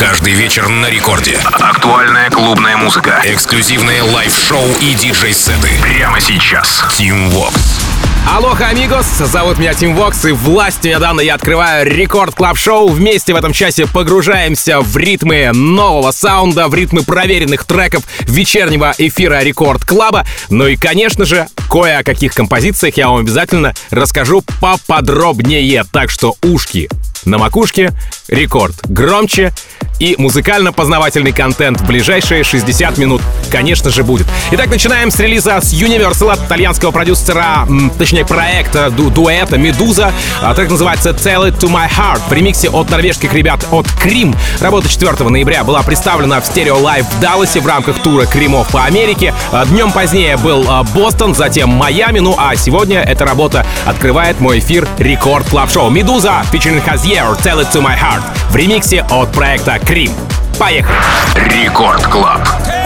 Каждый вечер на рекорде. Актуальная клубная музыка. Эксклюзивные live-шоу и диджей-сеты. Прямо сейчас. Tim Vox. Алоха, амигос! Зовут меня Тим Вокс, и власть мне дана, я открываю Record Club Show Вместе в этом часе погружаемся в ритмы нового саунда, в ритмы проверенных треков вечернего эфира Рекорд Клаба. Ну и, конечно же, кое о каких композициях я вам обязательно расскажу поподробнее. Так что ушки на макушке, рекорд громче и музыкально-познавательный контент в ближайшие 60 минут, конечно же, будет. Итак, начинаем с релиза с Universal от итальянского продюсера, точнее, проекта, ду дуэта «Медуза». А, трек называется «Tell It To My Heart» в ремиксе от норвежских ребят от KREAM. Работа 4 ноября была представлена в Stereo Live в Далласе в рамках тура Кримов по Америке. А, днем позднее был а, Бостон, затем Майами, ну а сегодня эта работа открывает мой эфир Record Club Show. «Медуза» featuring Hazier «Tell It To My Heart» в ремиксе от проекта Крим. Поехали! Рекорд Клаб.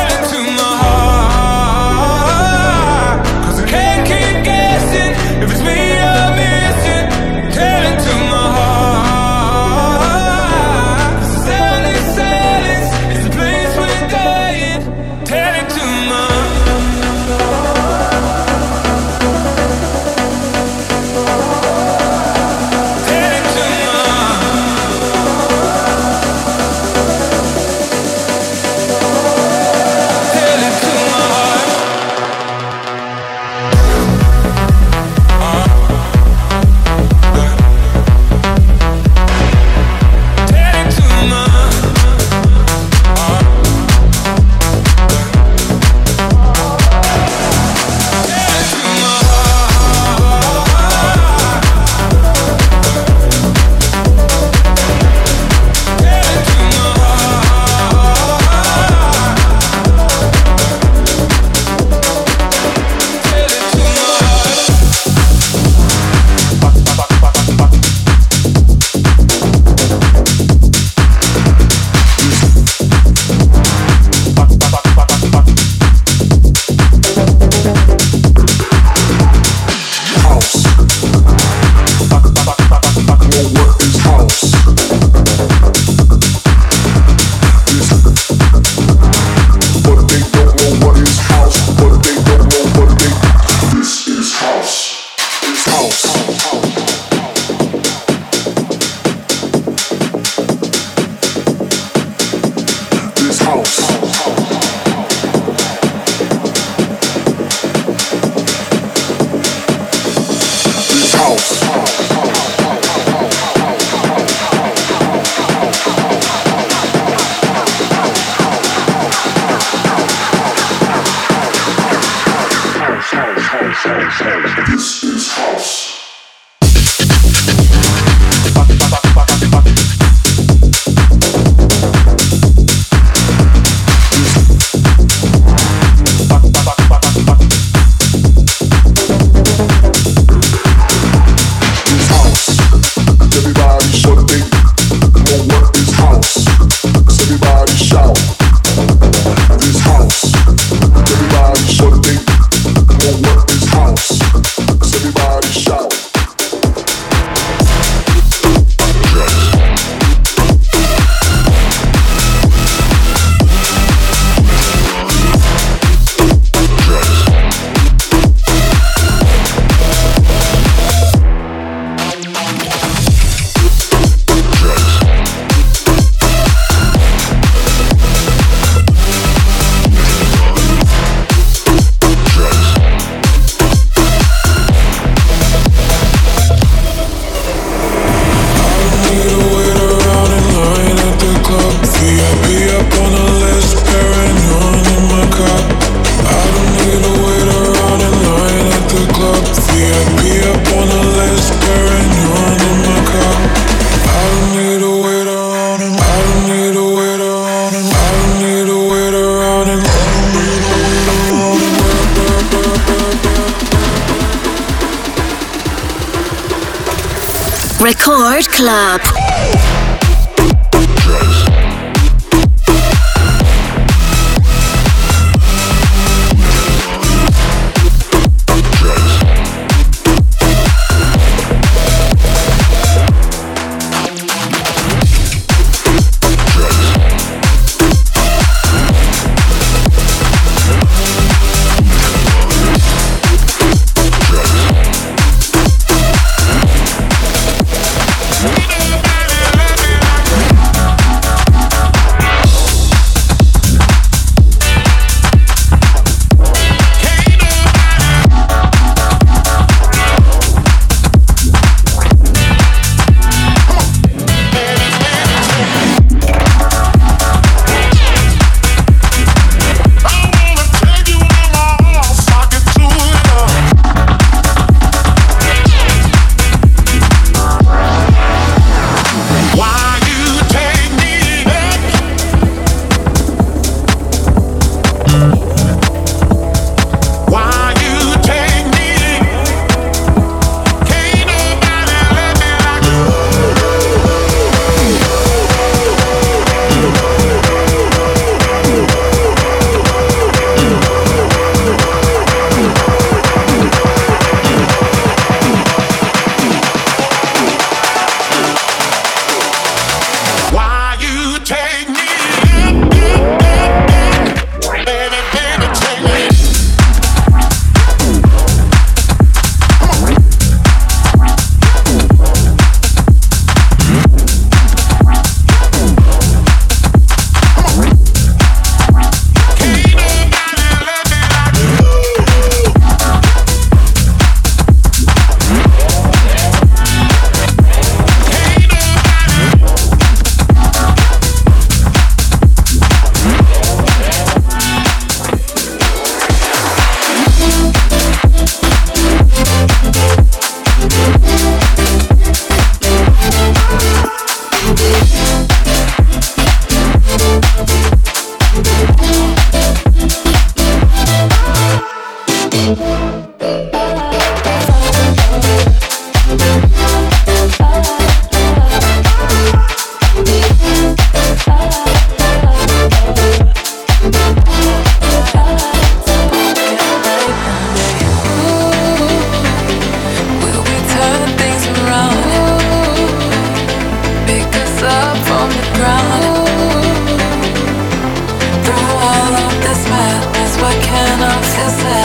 Cause I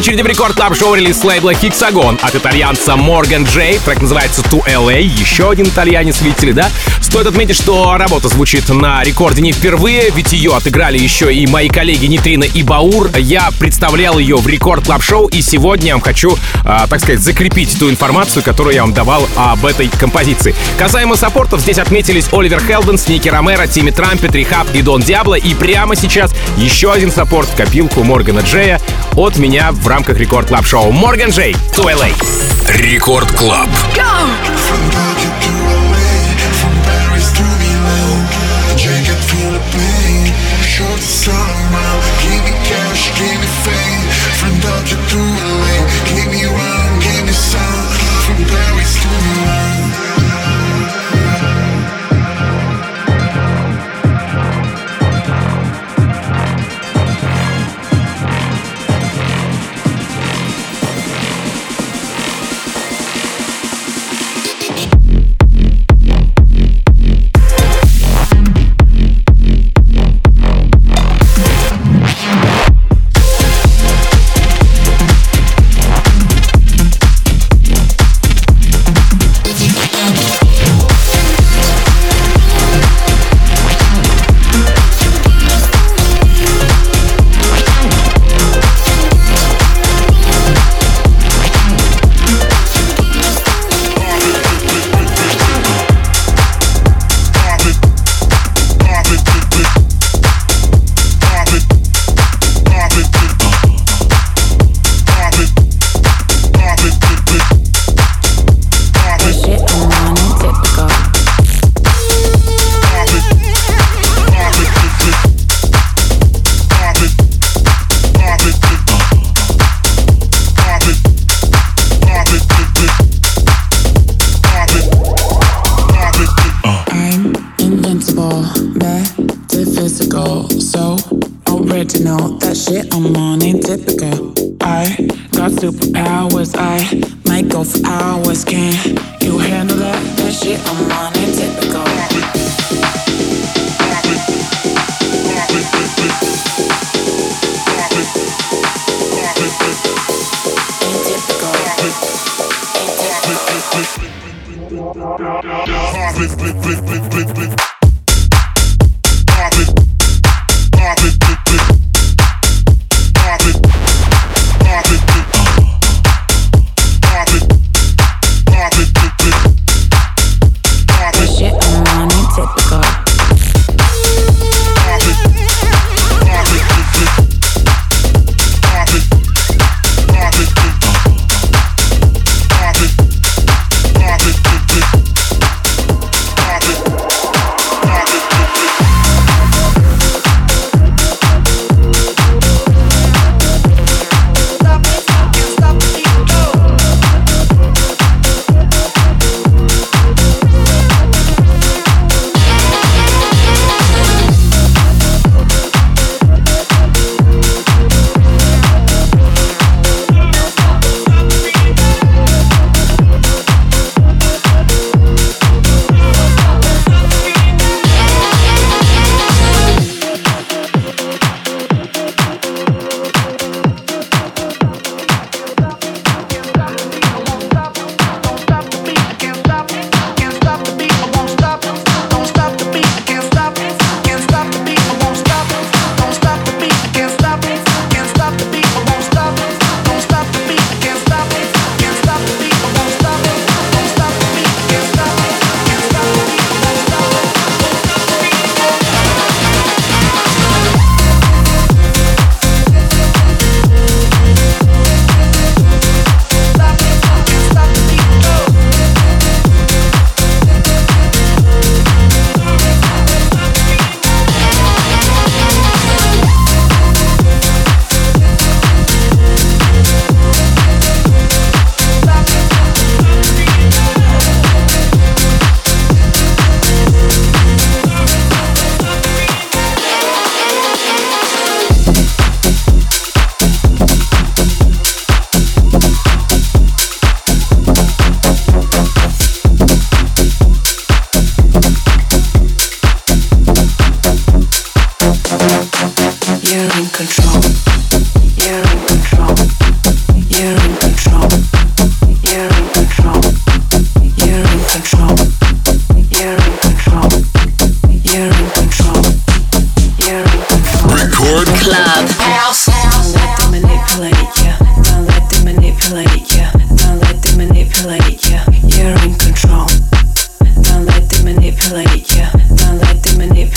очереди в Record Club Show релиз лейбла Hexagon от итальянца Морган Джей. Трек называется To LA. Еще один итальянец, видите ли, да? Стоит отметить, что работа звучит на рекорде не впервые, ведь ее отыграли еще и мои коллеги Нитрина и Баур. Я представлял ее в Record Club Show и сегодня я вам хочу, а, так сказать, закрепить ту информацию, которую я вам давал об этой композиции. Касаемо саппортов, здесь отметились Оливер Хелденс, Ники Ромеро, Тимми Трампет, Рихаб и Дон Диабло. И прямо сейчас еще один саппорт в копилку Моргана Джея от меня в рамках Record Club Show. Морган Джей, to LA. Record Club. Go!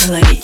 голове.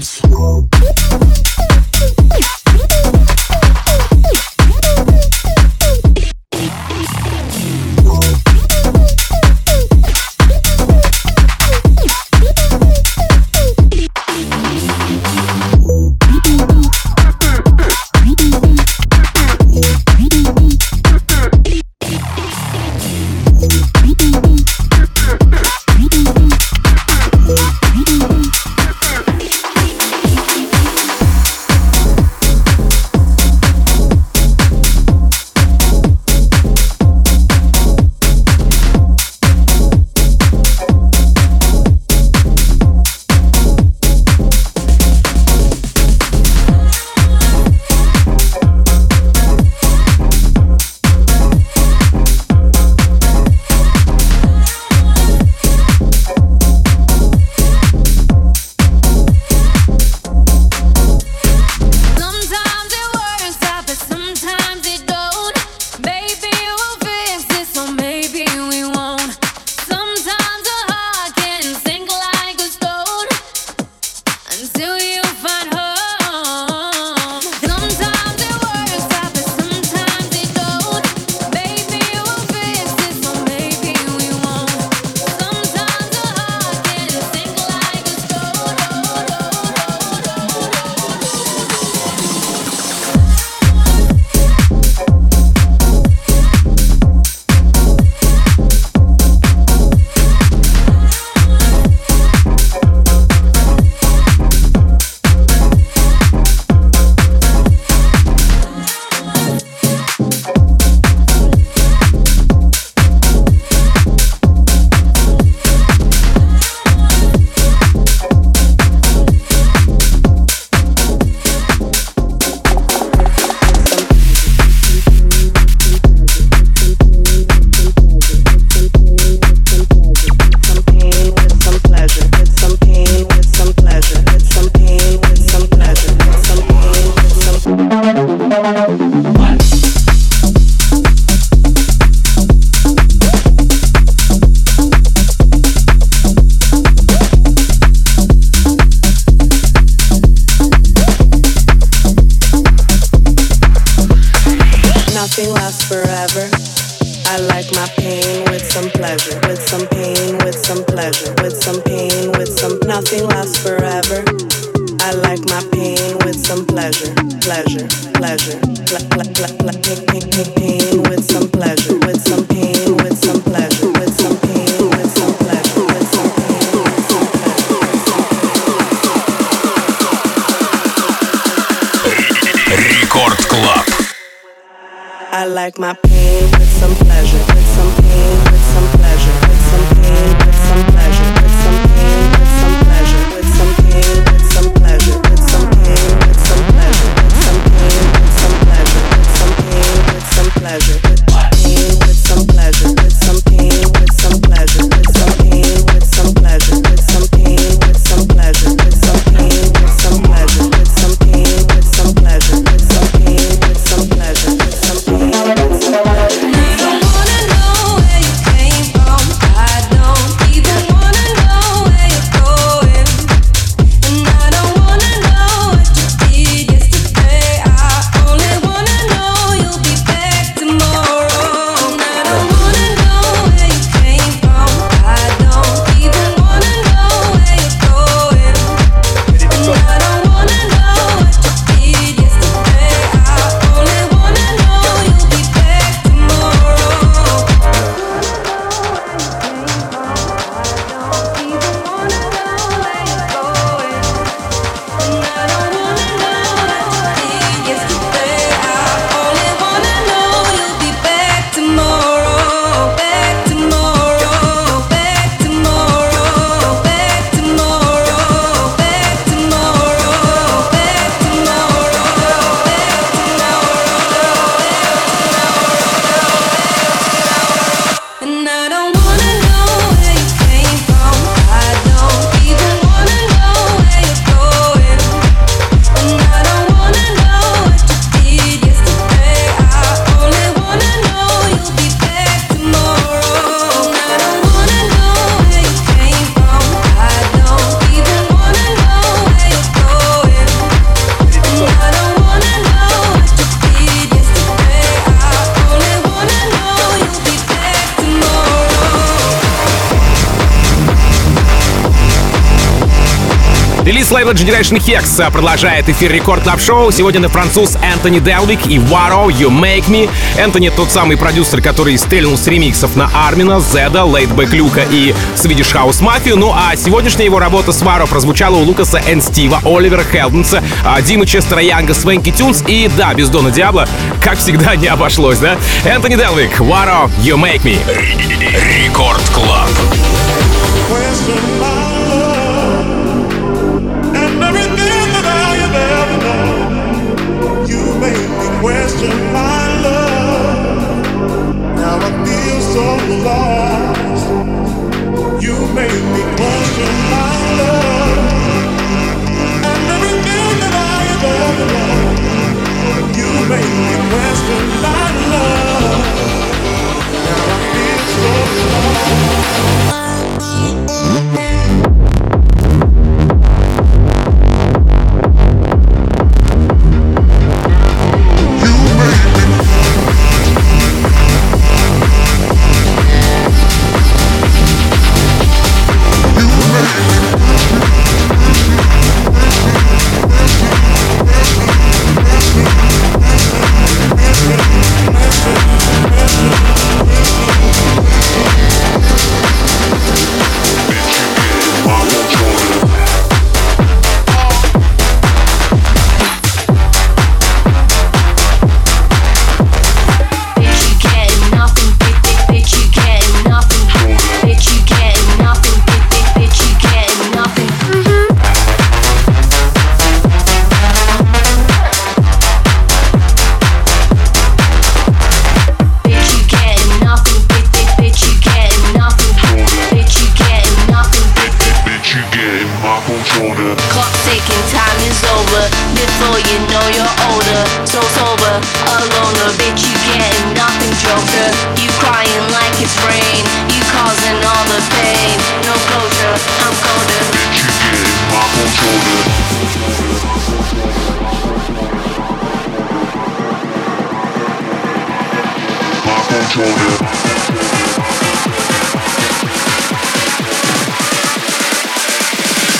drums. Generation Hex э, продолжает эфир Record Club Show. Сегодня на француз Энтони Делвик и Waro You Make Me. Энтони тот самый продюсер, который стрельнул с ремиксов на Армина, Zedd а, Laidback Luke а и Swedish House Mafia. Ну а сегодняшняя его работа с Waro прозвучала у Лукаса and Стива, Оливера Хелденса, а, Димы Честера Янга, Swanky Tunes и, да, без Дона Диабло, как всегда, не обошлось, да? Энтони Делвик, Waro You Make Me. Record Club.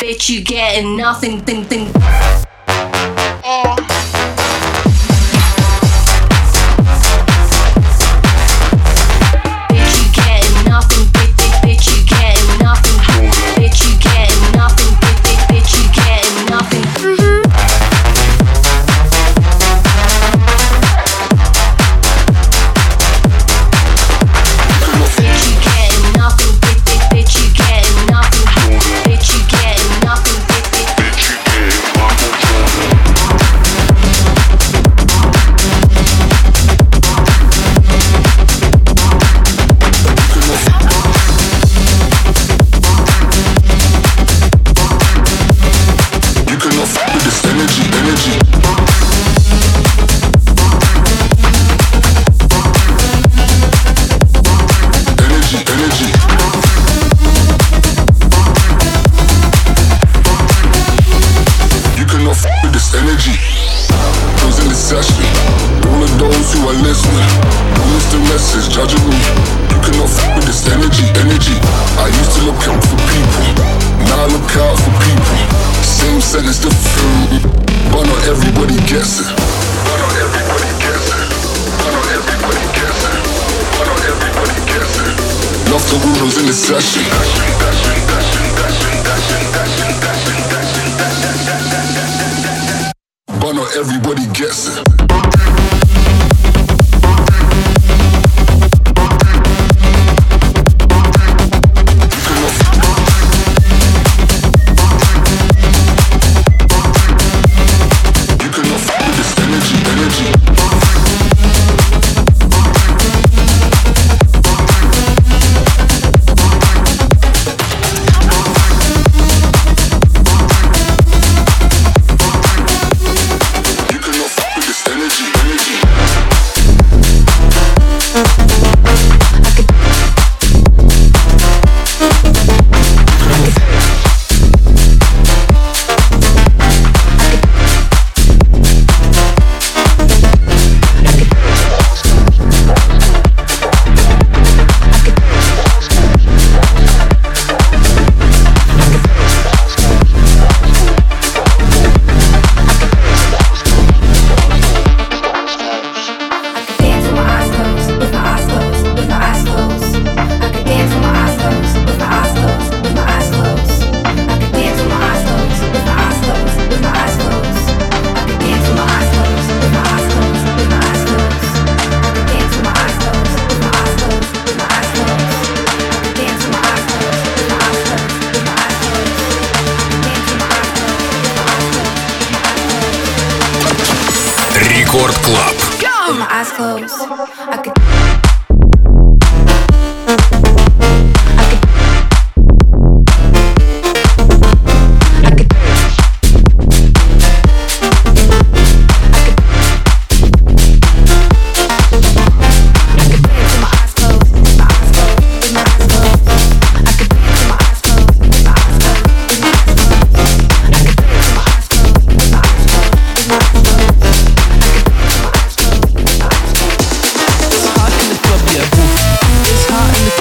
Bitch, you getting nothing, thing, thing.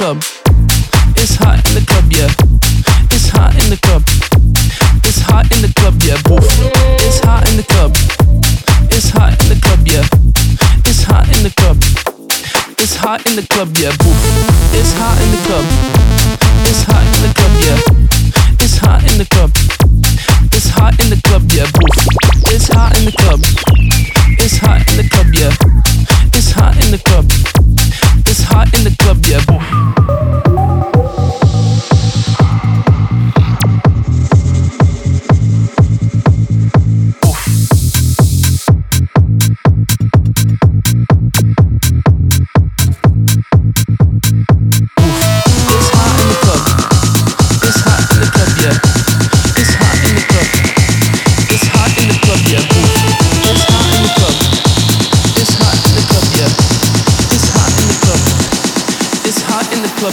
Club. It's hot in the club, yeah. It's hot in the club. It's hot in the club, yeah. Woo. It's hot in the club. It's hot in the club, yeah. It's hot in the club. It's hot in the club, yeah. Woo. It's hot in the club. It's hot in the club, yeah. It's hot in the club. It's hot in the club, yeah. Woo. It's hot in the club. It's hot in the club, yeah. It's hot in the club. It's hot in the club, yeah. Boy.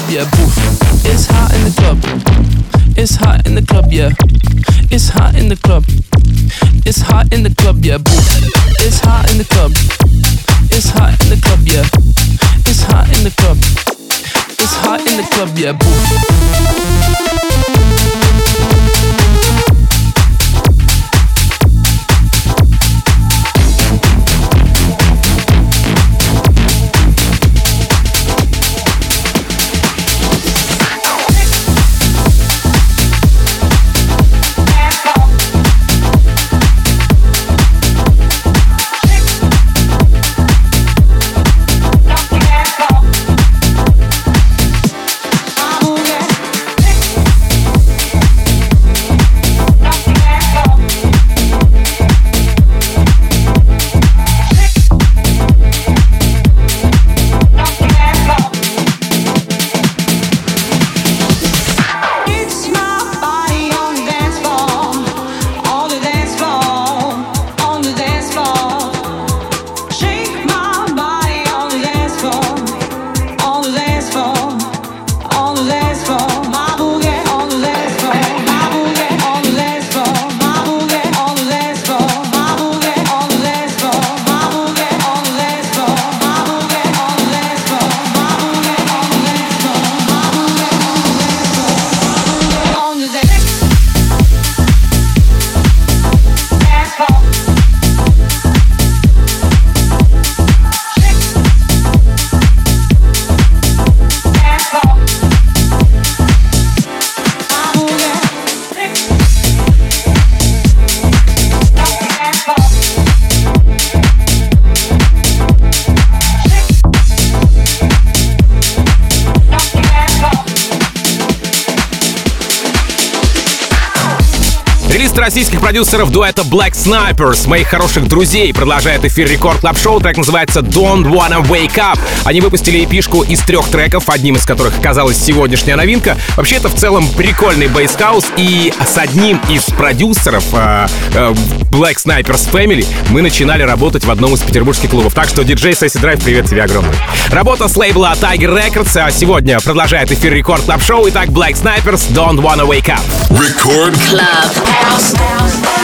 Yeah. Boo. It's hot in the club. It's hot in the club, yeah. It's hot in the club. It's hot in the club, yeah. Boo. It's hot in the club. It's hot in the club, yeah. It's hot in the club. It's hot in the club, yeah. Boo. Российских продюсеров дуэта Black Snipers, моих хороших друзей, продолжает эфир Record Club Show. Трек называется Don't Wanna Wake Up. Они выпустили эпишку из трех треков, одним из которых оказалась сегодняшняя новинка. Вообще, это в целом прикольный bass house, и с одним из продюсеров э, э, Black Snipers Family мы начинали работать в одном из петербургских клубов. Так что, диджей Сесси Драйв, привет тебе огромный. Работа с лейбла Tiger Records а сегодня продолжает эфир Record Club Show. Итак, Black Snipers Don't Wanna Wake Up. Record Club House.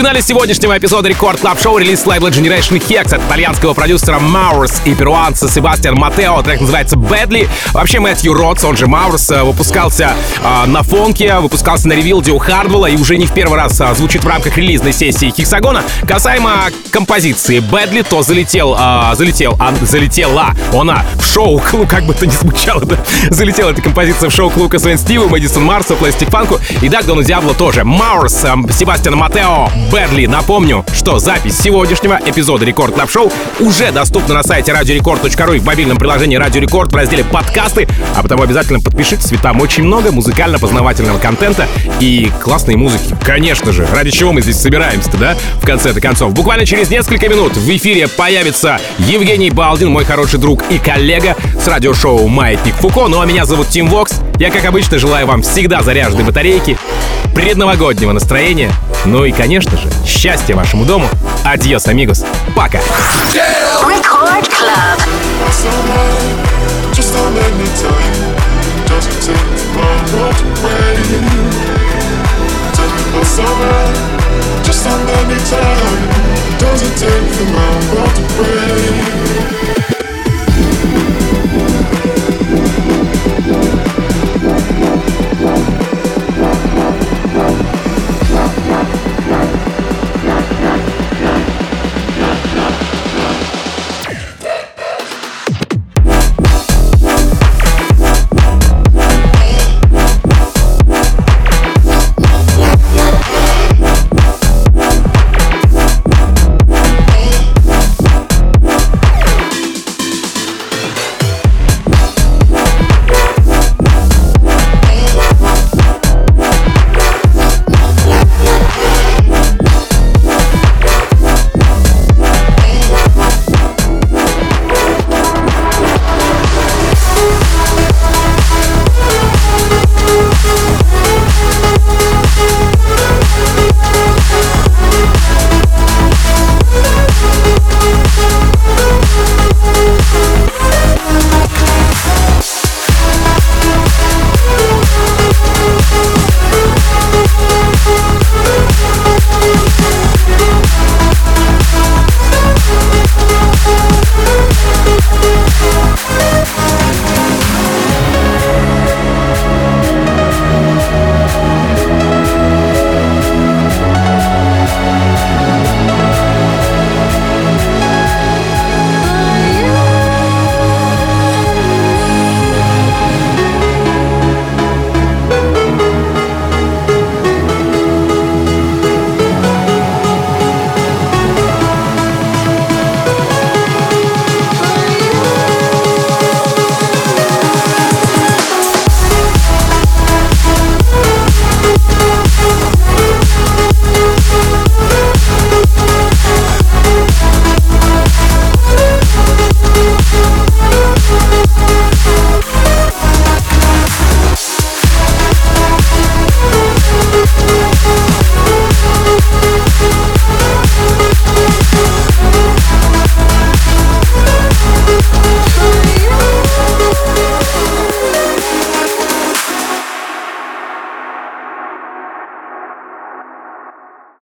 Финале сегодняшнего эпизода Record Club Show релиз лейбла Generation Hex от итальянского продюсера Маурс и перуанца Себастьян Матео. Трек называется Badly. Вообще Мэтью Ротс, он же Маурс, э, выпускался э, на фонке, выпускался на Revealed е у Хардвелла и уже не в первый раз э, звучит в рамках релизной сессии Хексагона. Касаемо композиции Badly, то залетел, э, залетел, а, залетела она в шоу, ну как бы то ни звучало, да, залетела эта композиция в шоу Клука Свен Стива, Мэдисон Марса, Plastik Funk у и Даг Дона Диабло тоже. Маурс, э, Себастьян Матео, Badly. Напомню, что запись сегодняшнего эпизода Record Club Show уже доступна на сайте радиорекорд.ру и в мобильном приложении Радио Рекорд в разделе подкасты, а потому обязательно подпишитесь, ведь там очень много музыкально-познавательного контента и классной музыки. Конечно же, ради чего мы здесь собираемся-то, да? В конце-то концов. Буквально через несколько минут в эфире появится Евгений Балдин, мой хороший друг и коллега с радиошоу «Маятник Фуко». Ну а меня зовут Тим Вокс. Я, как обычно, желаю вам всегда заряженной батарейки, предновогоднего настроения, ну и, конечно же, счастья вашему дому. Адьос, амигос. Пока. Record Club. Just don't let me tell you, doesn't take my world away. Tell me what's alright. Just don't let me tell you, doesn't take my world away.